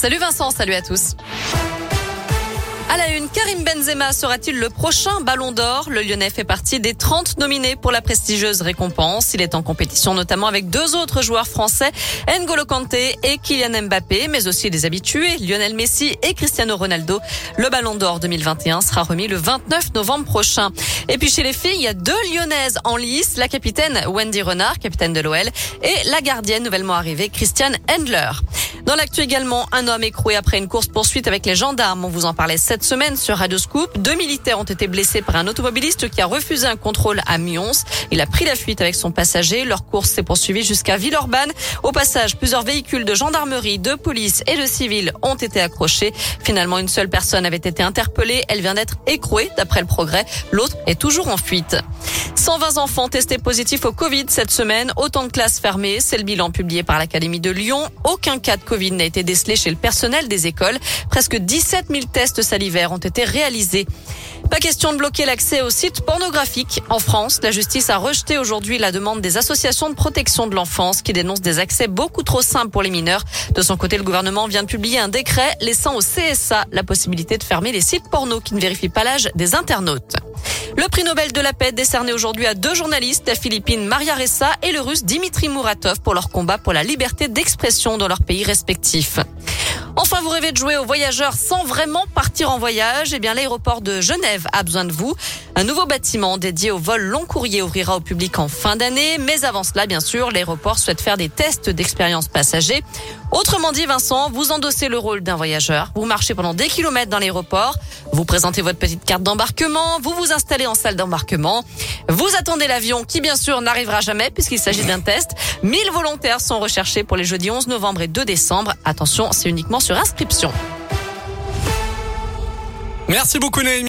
Salut Vincent, salut à tous. À la une, Karim Benzema sera-t-il le prochain Ballon d'Or? Le Lyonnais fait partie des 30 nominés pour la prestigieuse récompense. Il est en compétition notamment avec deux autres joueurs français, N'Golo Kanté et Kylian Mbappé, mais aussi des habitués, Lionel Messi et Cristiano Ronaldo. Le Ballon d'Or 2021 sera remis le 29 novembre prochain. Et puis chez les filles, il y a deux Lyonnaises en lice, la capitaine Wendy Renard, capitaine de l'OL, et la gardienne nouvellement arrivée, Christiane Endler. Dans l'actu également, un homme écroué après une course poursuite avec les gendarmes. On vous en parlait cette semaine sur Radio Scoop. Deux militaires ont été blessés par un automobiliste qui a refusé un contrôle à Mions. Il a pris la fuite avec son passager. Leur course s'est poursuivie jusqu'à Villeurbanne. Au passage, plusieurs véhicules de gendarmerie, de police et de civils ont été accrochés. Finalement, une seule personne avait été interpellée. Elle vient d'être écrouée d'après le progrès. L'autre est toujours en fuite. 120 enfants testés positifs au Covid cette semaine. Autant de classes fermées. C'est le bilan publié par l'Académie de Lyon. Aucun cas de Covid n'a été décelé chez le personnel des écoles. Presque 17 000 tests salivaires ont été réalisés. Pas question de bloquer l'accès aux sites pornographiques. En France, la justice a rejeté aujourd'hui la demande des associations de protection de l'enfance qui dénoncent des accès beaucoup trop simples pour les mineurs. De son côté, le gouvernement vient de publier un décret laissant au CSA la possibilité de fermer les sites porno qui ne vérifient pas l'âge des internautes. Le prix Nobel de la paix décerné aujourd'hui à deux journalistes, la philippine Maria Ressa et le russe Dimitri Muratov pour leur combat pour la liberté d'expression dans leurs pays respectifs. Vous rêvez de jouer aux voyageurs sans vraiment partir en voyage? Eh bien, l'aéroport de Genève a besoin de vous. Un nouveau bâtiment dédié au vol long courrier ouvrira au public en fin d'année. Mais avant cela, bien sûr, l'aéroport souhaite faire des tests d'expérience passager. Autrement dit, Vincent, vous endossez le rôle d'un voyageur. Vous marchez pendant des kilomètres dans l'aéroport. Vous présentez votre petite carte d'embarquement. Vous vous installez en salle d'embarquement. Vous attendez l'avion qui, bien sûr, n'arrivera jamais puisqu'il s'agit d'un test. 1000 volontaires sont recherchés pour les jeudis 11 novembre et 2 décembre. Attention, c'est uniquement sur Merci beaucoup Naomi.